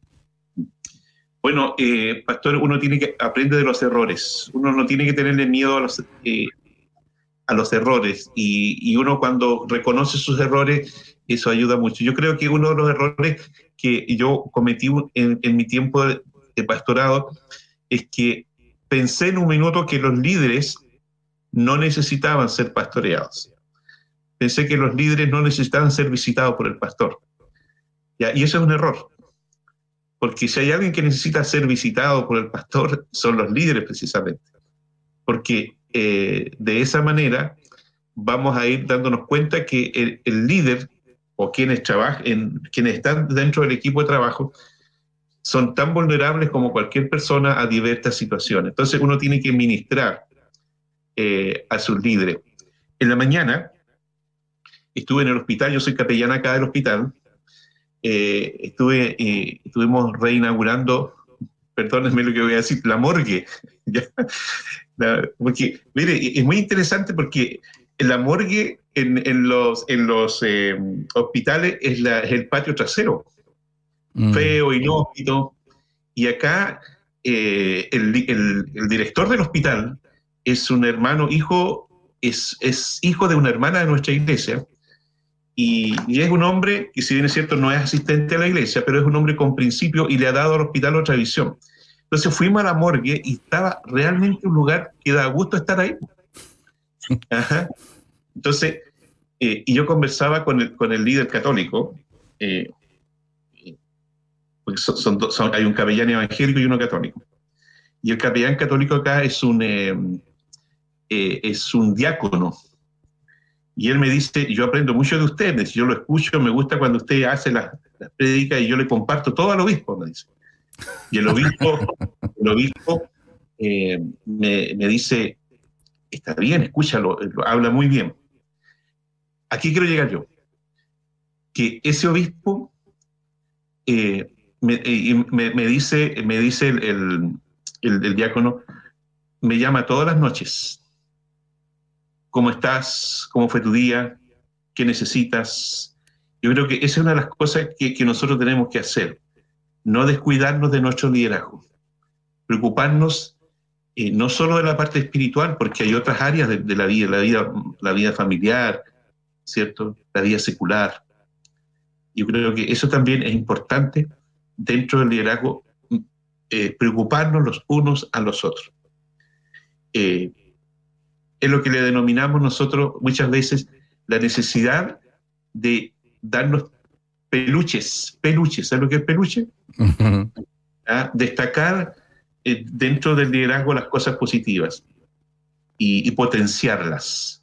Bueno, eh, pastor, uno tiene que aprender de los errores, uno no tiene que tenerle miedo a los, a los errores y, uno cuando reconoce sus errores, eso ayuda mucho. Yo creo que uno de los errores que yo cometí en, en mi tiempo de pastorado es que pensé en un minuto que los líderes no necesitaban ser pastoreados. Pensé que los líderes no necesitaban ser visitados por el pastor. Y eso es un error. Porque si hay alguien que necesita ser visitado por el pastor, son los líderes precisamente. Porque eh, de esa manera vamos a ir dándonos cuenta que el, líder o quienes trabajan, quienes están dentro del equipo de trabajo, son tan vulnerables como cualquier persona a diversas situaciones. Entonces uno tiene que ministrar eh, a sus líderes. En la mañana estuve en el hospital, yo soy capellana acá del hospital, eh, estuve, eh, estuvimos reinaugurando, perdónenme lo que voy a decir, la morgue. porque, mire, es muy interesante porque la morgue en, los, en los hospitales es, el patio trasero, mm. feo, inhóspito, y acá el, el director del hospital es un hermano, hijo, es, es hijo de una hermana de nuestra iglesia, y, es un hombre que si bien es cierto no es asistente a la iglesia, pero es un hombre con principio y le ha dado al hospital otra visión. Entonces fuimos a la morgue y estaba realmente un lugar que da gusto estar ahí. Entonces, eh, y yo conversaba con el, con el líder católico, eh, porque son, son, hay un capellán evangélico y uno católico. Y el capellán católico acá es un, eh, eh, es un diácono. Y él me dice, yo aprendo mucho de ustedes, yo lo escucho, me gusta cuando usted hace las, las prédicas y yo le comparto todo al obispo, me dice. Y el obispo, el obispo eh, me, me, dice, está bien, escúchalo, habla muy bien. Aquí quiero llegar yo. Que ese obispo eh, me, me, dice, me dice el, el, el diácono, me llama todas las noches ¿Cómo estás? ¿Cómo fue tu día? ¿Qué necesitas? Yo creo que esa es una de las cosas que, nosotros tenemos que hacer. No descuidarnos de nuestro liderazgo. Preocuparnos eh, no solo de la parte espiritual, porque hay otras áreas de, la vida, la vida, la vida familiar, ¿cierto? La vida secular. Yo creo que eso también es importante dentro del liderazgo, eh, preocuparnos los unos a los otros. Eh, es lo que le denominamos nosotros muchas veces la necesidad de darnos peluches, peluches, ¿sabes lo que es peluche? ¿Ah? Destacar eh, dentro del liderazgo las cosas positivas y, potenciarlas.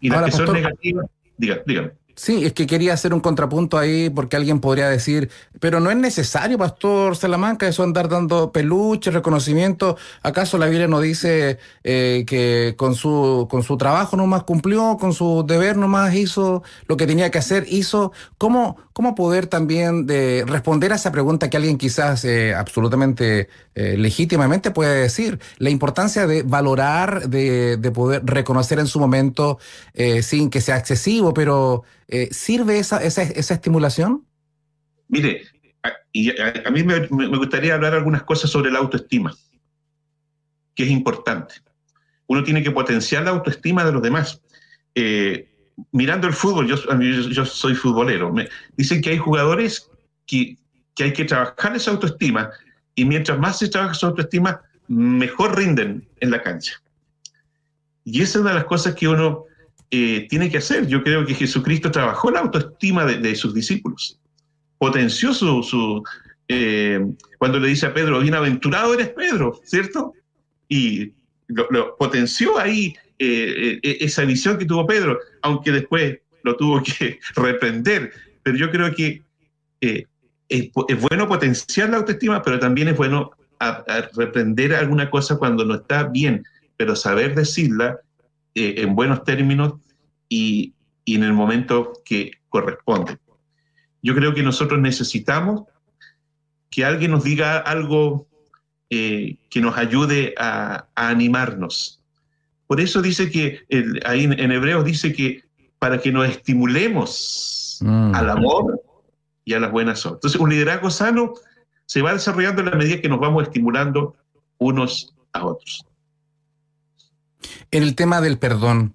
Y las que son negativas, dígame. Sí, es que quería hacer un contrapunto ahí porque alguien podría decir, pero no es necesario, Pastor Salamanca, eso andar dando peluche, reconocimiento. ¿Acaso la Biblia no dice eh, que con su, con su trabajo nomás cumplió, con su deber nomás hizo lo que tenía que hacer, hizo? ¿Cómo, cómo poder también de responder a esa pregunta que alguien quizás eh, absolutamente eh, legítimamente puede decir? La importancia de valorar, de, de poder reconocer en su momento sin que sea excesivo, pero eh, ¿Sirve esa, esa, estimulación? Mire, a, y a, mí me, me, gustaría hablar algunas cosas sobre la autoestima, que es importante. Uno tiene que potenciar la autoestima de los demás. Eh, mirando el fútbol, yo, yo, soy futbolero, me dicen que hay jugadores que, que hay que trabajar esa autoestima y mientras más se trabaja esa autoestima, mejor rinden en la cancha. Y esa es una de las cosas que uno eh, tiene que hacer. Yo creo que Jesucristo trabajó la autoestima de, sus discípulos, potenció su... Eh, cuando le dice a Pedro, bienaventurado eres Pedro, ¿cierto? Y lo, potenció ahí eh, esa visión que tuvo Pedro, aunque después lo tuvo que reprender. Pero yo creo que es, bueno potenciar la autoestima, pero también es bueno reprender alguna cosa cuando no está bien, pero saber decirla en buenos términos y, en el momento que corresponde. Yo creo que nosotros necesitamos que alguien nos diga algo eh, que nos ayude a, animarnos. Por eso dice que ahí en, Hebreos dice que para que nos estimulemos mm. al amor y a las buenas obras. Entonces, un liderazgo sano se va desarrollando en la medida que nos vamos estimulando unos a otros. En el tema del perdón,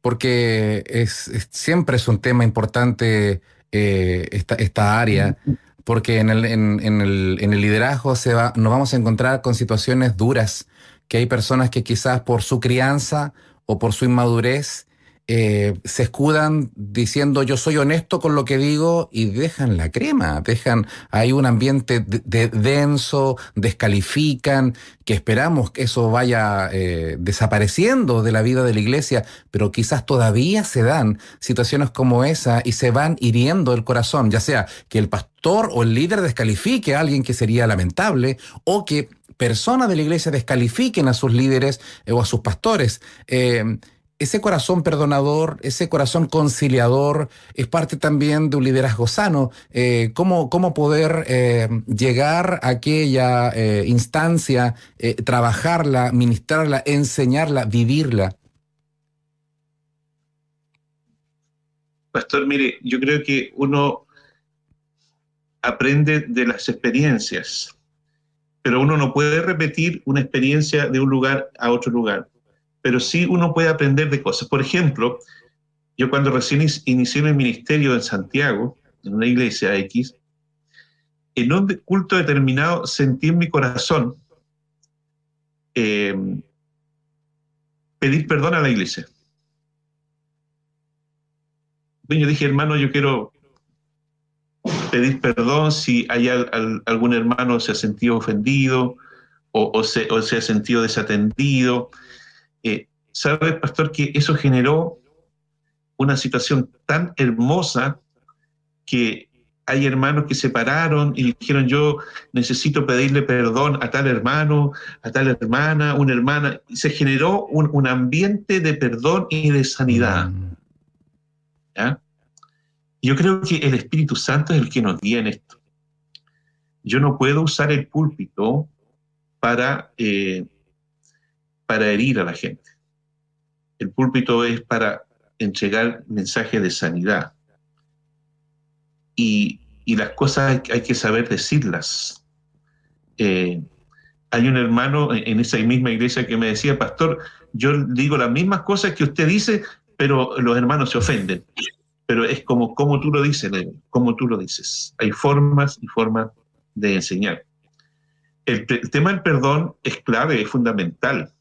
porque es, siempre es un tema importante eh, esta, esta, área, porque en el, en, el, en el liderazgo se va, nos vamos a encontrar con situaciones duras, que hay personas que quizás por su crianza o por su inmadurez eh, se escudan diciendo yo soy honesto con lo que digo y dejan la crema, dejan ahí un ambiente de, denso, descalifican, que esperamos que eso vaya eh, desapareciendo de la vida de la iglesia, pero quizás todavía se dan situaciones como esa y se van hiriendo el corazón, ya sea que el pastor o el líder descalifique a alguien que sería lamentable o que personas de la iglesia descalifiquen a sus líderes eh, o a sus pastores ese corazón perdonador, ese corazón conciliador, es parte también de un liderazgo sano. Eh, ¿cómo, ¿cómo, poder eh, llegar a aquella eh, instancia, trabajarla, ministrarla, enseñarla, vivirla? Pastor, mire, yo creo que uno aprende de las experiencias, pero uno no puede repetir una experiencia de un lugar a otro lugar pero sí uno puede aprender de cosas. Por ejemplo, yo cuando recién inicié mi ministerio en Santiago, en una iglesia X, en un culto determinado sentí en mi corazón eh, pedir perdón a la iglesia. Yo dije, hermano, yo quiero pedir perdón si hay algún hermano se ha sentido ofendido o, se, o se ha sentido desatendido eh, sabe, pastor, que eso generó una situación tan hermosa que hay hermanos que se pararon y dijeron yo necesito pedirle perdón a tal hermano, a tal hermana, una hermana. Y se generó un, ambiente de perdón y de sanidad. Mm. Yo creo que el Espíritu Santo es el que nos guía en esto. Yo no puedo usar el púlpito para eh, para herir a la gente. El púlpito es para entregar mensajes de sanidad. Y, las cosas hay, que saber decirlas. Eh, hay un hermano en esa misma iglesia que me decía, pastor, yo digo las mismas cosas que usted dice, pero los hermanos se ofenden. Pero es como, como tú lo dices, como tú lo dices. Hay formas y formas de enseñar. El, el tema del perdón es clave, es fundamental.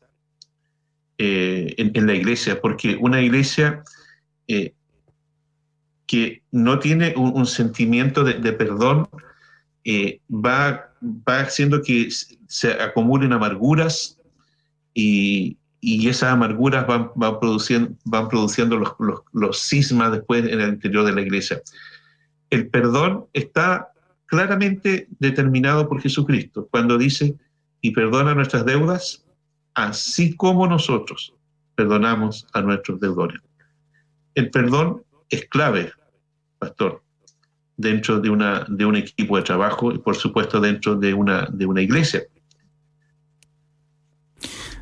Eh, en, la iglesia, porque una iglesia eh, que no tiene un, sentimiento de, perdón eh, va, va haciendo que se acumulen amarguras y, esas amarguras van, produciendo, van produciendo los, los, los cismas después en el interior de la iglesia. El perdón está claramente determinado por Jesucristo cuando dice, y perdona nuestras deudas así como nosotros perdonamos a nuestros deudores. El perdón es clave, pastor, dentro de, una, de un equipo de trabajo y por supuesto dentro de una iglesia.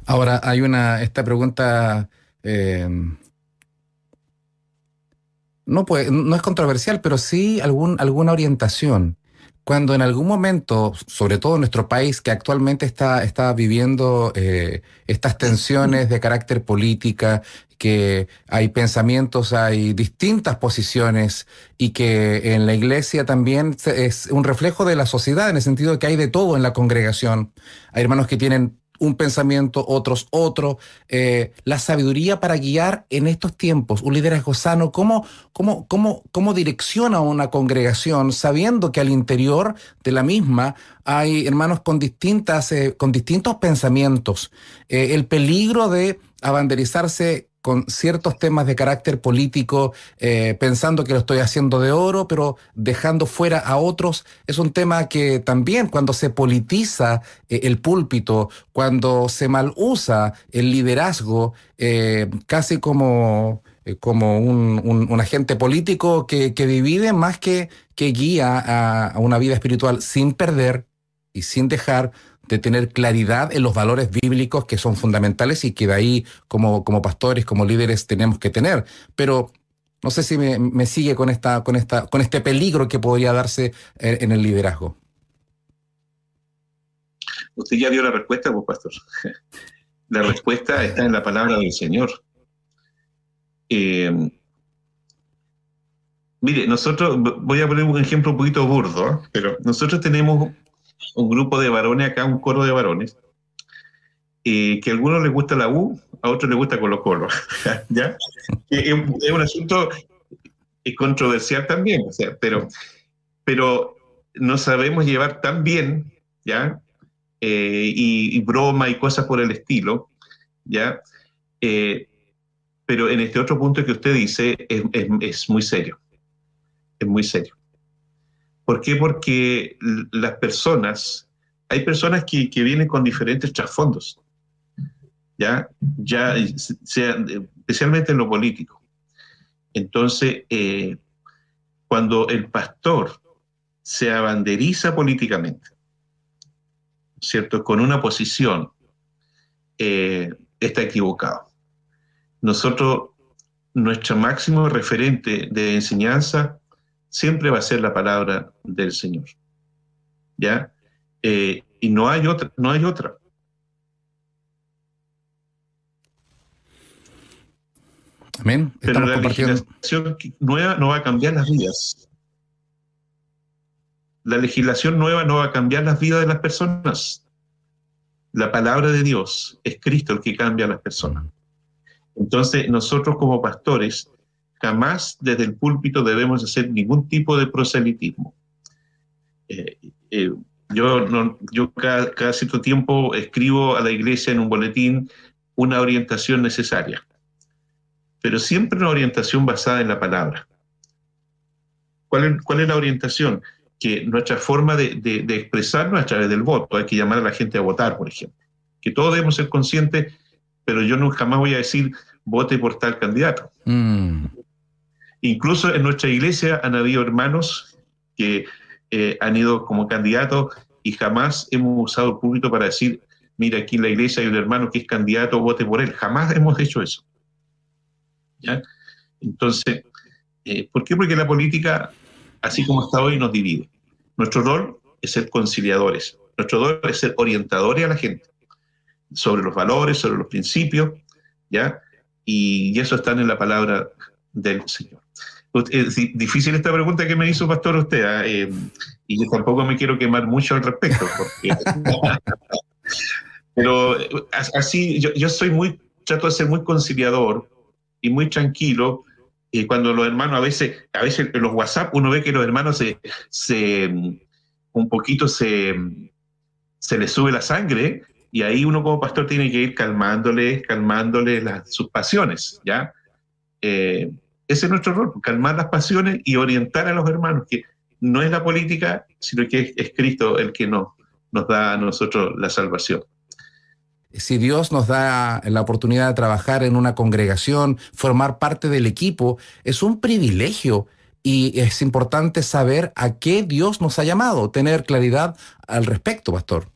Ahora hay una, esta pregunta eh, no, no es controversial, pero sí algún, alguna orientación cuando en algún momento, sobre todo en nuestro país, que actualmente está, está viviendo eh, estas tensiones de carácter política, que hay pensamientos, hay distintas posiciones y que en la iglesia también es un reflejo de la sociedad, en el sentido de que hay de todo en la congregación. Hay hermanos que tienen un pensamiento, otros otro. Eh, la sabiduría para guiar en estos tiempos, un liderazgo sano, ¿cómo, cómo, cómo, cómo direcciona una congregación sabiendo que al interior de la misma hay hermanos con, distintas, eh, con distintos pensamientos? Eh, el peligro de abanderizarse con ciertos temas de carácter político, eh, pensando que lo estoy haciendo de oro, pero dejando fuera a otros, es un tema que también cuando se politiza eh, el púlpito, cuando se mal usa el liderazgo, eh, casi como como un, agente político que, divide más que, que guía a, una vida espiritual sin perder y sin dejar de tener claridad en los valores bíblicos que son fundamentales y que de ahí como, como pastores, como líderes tenemos que tener. Pero no sé si me, sigue con, esta, con, esta, con este peligro que podría darse en, el liderazgo. Usted ya dio la respuesta, pues, pastor. La respuesta está en la palabra del Señor. Eh, mire, nosotros, voy a poner un ejemplo un poquito burdo, ¿eh? pero nosotros tenemos un grupo de varones acá, un coro de varones, que a algunos les gusta la U, a otros les gusta Colo Colo. ¿ya? Es, un asunto controversial también, o sea, pero, pero no sabemos llevar tan bien, ¿ya? Eh, y, broma y cosas por el estilo, ¿ya? Eh, pero en este otro punto que usted dice es, es, muy serio, es muy serio. ¿Por qué? Porque las personas, hay personas que, que vienen con diferentes trasfondos, ¿ya? ya sea, especialmente en lo político. Entonces, eh, cuando el pastor se abanderiza políticamente, ¿cierto? Con una posición, eh, está equivocado. Nosotros, nuestro máximo referente de enseñanza siempre va a ser la palabra del Señor. ¿Ya? Eh, y no hay otra, no hay otra. Amén. Pero la legislación nueva no va a cambiar las vidas. La legislación nueva no va a cambiar las vidas de las personas. La palabra de Dios es Cristo el que cambia a las personas. Entonces, nosotros como pastores jamás desde el púlpito debemos hacer ningún tipo de proselitismo. Eh, eh, yo yo cada, cierto tiempo escribo a la iglesia en un boletín una orientación necesaria pero siempre una orientación basada en la palabra. ¿Cuál es, la orientación? Que nuestra forma de, de, expresarnos a través del voto, hay que llamar a la gente a votar, por ejemplo. Que todos debemos ser conscientes, pero yo no jamás voy a decir vote por tal candidato. Mm. Incluso en nuestra iglesia han habido hermanos que eh, han ido como candidatos y jamás hemos usado el público para decir, mira, aquí en la iglesia hay un hermano que es candidato, vote por él. Jamás hemos hecho eso. Entonces, eh, ¿por qué? Porque la política, así como está hoy, nos divide. Nuestro rol es ser conciliadores, nuestro rol es ser orientadores a la gente sobre los valores, sobre los principios, ¿ya? Y, eso está en la palabra del Señor. Es difícil esta pregunta que me hizo Pastor usted, ¿ah? eh, y yo tampoco me quiero quemar mucho al respecto, pero así yo, yo soy muy, trato de ser muy conciliador, y muy tranquilo. Y cuando los hermanos, a veces, a veces en los WhatsApp uno ve que los hermanos se, se un poquito se, se les sube la sangre y ahí uno como pastor tiene que ir calmándole, calmándole las, sus pasiones, ¿ya? Eh, ese es nuestro rol, calmar las pasiones y orientar a los hermanos, que no es la política, sino que es, es Cristo el que nos, nos da a nosotros la salvación si Dios nos da la oportunidad de trabajar en una congregación, formar parte del equipo, es un privilegio y es importante saber a qué Dios nos ha llamado, tener claridad al respecto, pastor.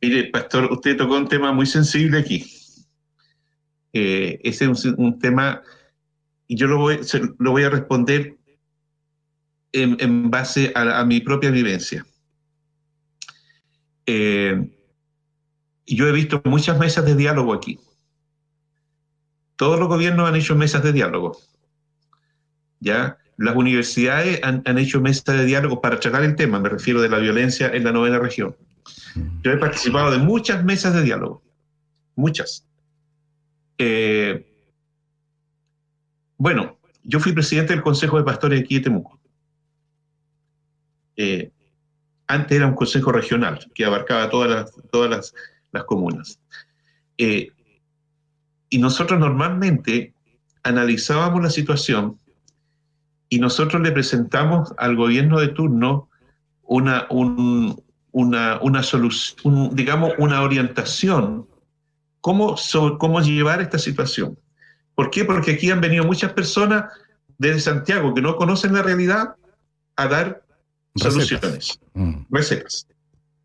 Mire, pastor, usted tocó un tema muy sensible aquí. Eh, ese es un, tema, y yo lo voy, lo voy a responder en, base a, mi propia vivencia. Eh, yo he visto muchas mesas de diálogo aquí. Todos los gobiernos han hecho mesas de diálogo. ¿Ya? Las universidades han, hecho mesas de diálogo para tratar el tema, me refiero de la violencia en la novena región. Yo he participado de muchas mesas de diálogo, muchas. Eh, bueno, yo fui presidente del Consejo de Pastores aquí de Temuco. Eh, antes era un consejo regional que abarcaba todas las, todas las las comunas. Eh, y nosotros normalmente analizábamos la situación y nosotros le presentamos al gobierno de turno una, una, una solución, digamos, una orientación, cómo, cómo llevar esta situación. ¿Por qué? Porque aquí han venido muchas personas desde Santiago que no conocen la realidad a dar soluciones, mm. recetas.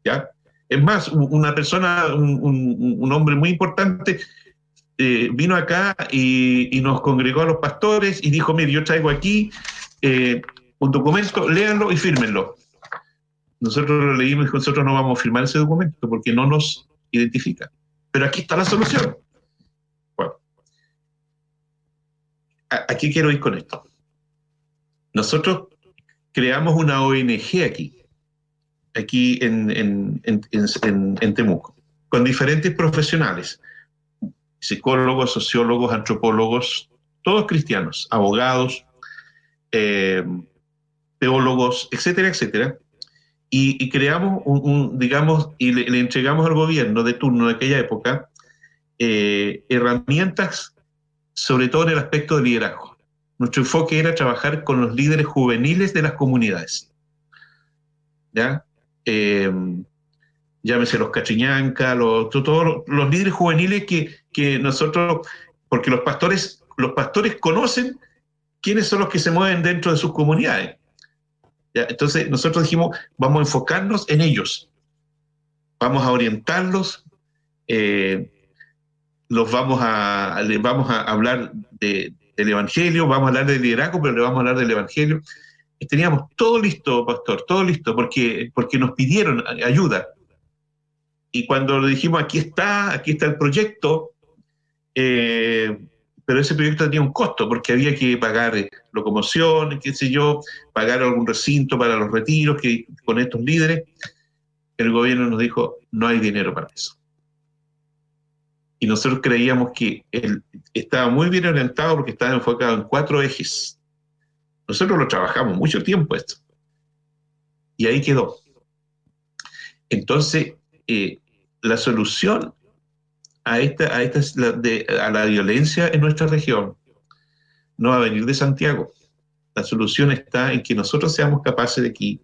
¿Ya? Es más, una persona, un, hombre muy importante, eh, vino acá y, nos congregó a los pastores y dijo, mire, yo traigo aquí eh, un documento, léanlo y fírmenlo. Nosotros lo leímos y nosotros no vamos a firmar ese documento porque no nos identifica. Pero aquí está la solución. Bueno, aquí quiero ir con esto. Nosotros creamos una ONG aquí aquí en, Temuco. con diferentes profesionales, psicólogos, sociólogos, antropólogos, todos cristianos, abogados, eh, teólogos, etcétera, etcétera. Y, creamos un, digamos, y le, entregamos al gobierno de turno de aquella época eh, herramientas, sobre todo en el aspecto de liderazgo. Nuestro enfoque era trabajar con los líderes juveniles de las comunidades. ¿Ya? Eh, llámese los cachiñancas, los, todos los líderes juveniles que, que nosotros, porque los pastores, los pastores conocen quiénes son los que se mueven dentro de sus comunidades. Entonces nosotros dijimos, vamos a enfocarnos en ellos, vamos a orientarlos, eh, los vamos a, vamos a hablar del Evangelio, vamos a hablar del liderazgo, pero le vamos a hablar del Evangelio. teníamos todo listo, pastor, todo listo, porque, porque nos pidieron ayuda. Y cuando le dijimos, aquí está, aquí está el proyecto, eh, pero ese proyecto tenía un costo porque había que pagar locomoción, qué sé yo, pagar algún recinto para los retiros que, con estos líderes. El gobierno nos dijo, no hay dinero para eso. Y nosotros creíamos que él estaba muy bien orientado porque estaba enfocado en cuatro ejes. Nosotros lo trabajamos mucho tiempo esto. Y ahí quedó. Entonces, eh, la solución a, esta, a, esta, a la violencia en nuestra región no va a venir de Santiago. La solución está en que nosotros seamos capaces de aquí,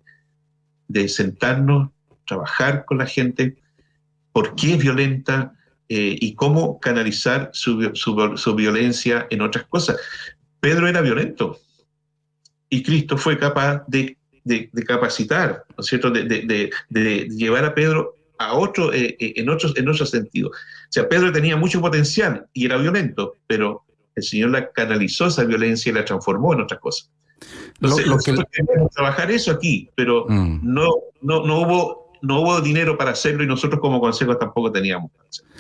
de sentarnos, trabajar con la gente, por qué es violenta eh, y cómo canalizar su, su, violencia en otras cosas. Pedro era violento y Cristo fue capaz de, de, capacitar, ¿no es cierto?, de, de, llevar a Pedro a otro, eh, eh, en, otros, en otro sentido. O sea, Pedro tenía mucho potencial y era violento, pero el Señor la canalizó esa violencia y la transformó en otras cosas. Entonces, lo, que... trabajar eso aquí, pero mm. no, no, no, hubo, no hubo dinero para hacerlo y nosotros como consejo tampoco teníamos para hacerlo.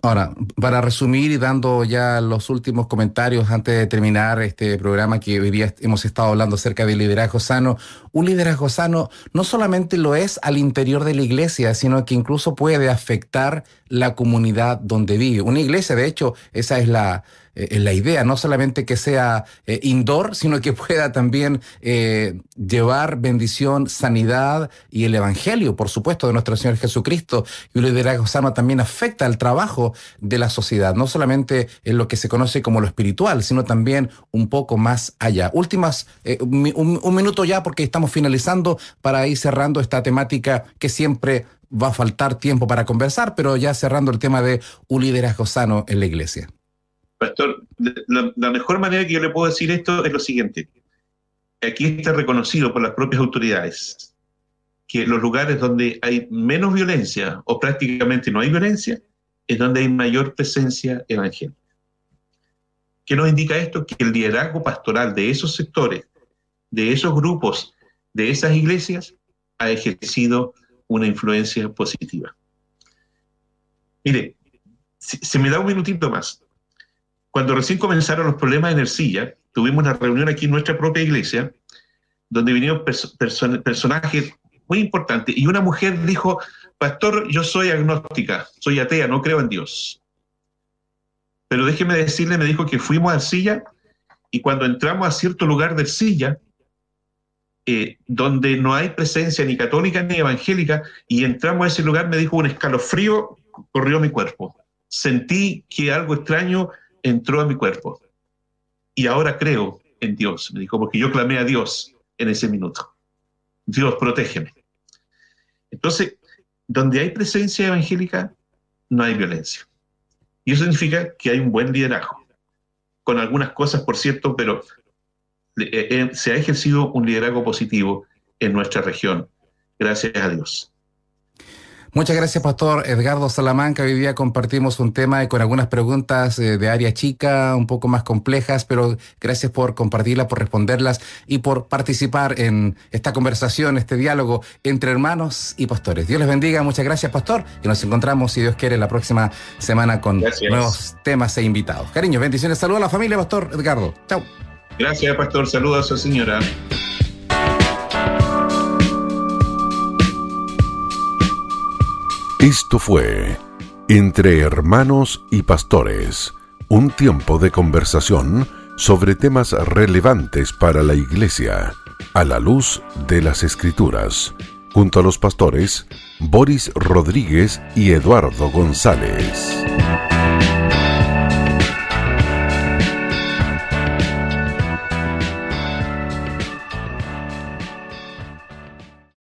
Ahora, para resumir y dando ya los últimos comentarios antes de terminar este programa que hoy día hemos estado hablando acerca del liderazgo sano, un liderazgo sano no solamente lo es al interior de la iglesia, sino que incluso puede afectar la comunidad donde vive. Una iglesia, de hecho, esa es la, eh, la idea, no solamente que sea eh, indoor, sino que pueda también eh, llevar bendición, sanidad y el Evangelio, por supuesto, de nuestro Señor Jesucristo. Y un liderazgo sano también afecta al trabajo de la sociedad, no solamente en lo que se conoce como lo espiritual, sino también un poco más allá. Últimas, un, un minuto ya porque estamos finalizando para ir cerrando esta temática que siempre va a faltar tiempo para conversar, pero ya cerrando el tema de un liderazgo sano en la iglesia. Pastor, la, mejor manera que yo le puedo decir esto es lo siguiente. Aquí está reconocido por las propias autoridades que los lugares donde hay menos violencia o prácticamente no hay violencia es donde hay mayor presencia evangélica. ¿Qué nos indica esto? Que el liderazgo pastoral de esos sectores, de esos grupos, de esas iglesias, ha ejercido una influencia positiva. Mire, se me da un minutito más. Cuando recién comenzaron los problemas en Ercilla, tuvimos una reunión aquí en nuestra propia iglesia, donde vinieron personajes muy importantes, y una mujer dijo, pastor, yo soy agnóstica, soy atea, no creo en Dios. Pero déjeme decirle, me dijo que fuimos a Ercilla, y cuando entramos a cierto lugar de Ercilla, eh, donde no hay presencia ni católica ni evangélica, y entramos a ese lugar, me dijo un escalofrío, corrió mi cuerpo. Sentí que algo extraño entró a mi cuerpo. Y ahora creo en Dios, me dijo, porque yo clamé a Dios en ese minuto. Dios, protégeme. Entonces, donde hay presencia evangélica, no hay violencia. Y eso significa que hay un buen liderazgo. Con algunas cosas, por cierto, pero eh, eh, se ha ejercido un liderazgo positivo en nuestra región. Gracias a Dios. Muchas gracias, Pastor Edgardo Salamanca. Hoy día compartimos un tema con algunas preguntas eh, de área chica, un poco más complejas, pero gracias por compartirlas, por responderlas y por participar en esta conversación, este diálogo entre hermanos y pastores. Dios les bendiga. Muchas gracias, Pastor. Y nos encontramos, si Dios quiere, la próxima semana con nuevos temas e invitados. Cariños, bendiciones. Saludos a la familia, Pastor Edgardo. Chao. Gracias, Pastor. Saludos a su señora. Esto fue Entre hermanos y pastores, un tiempo de conversación sobre temas relevantes para la Iglesia, a la luz de las Escrituras, junto a los pastores Boris Rodríguez y Eduardo González.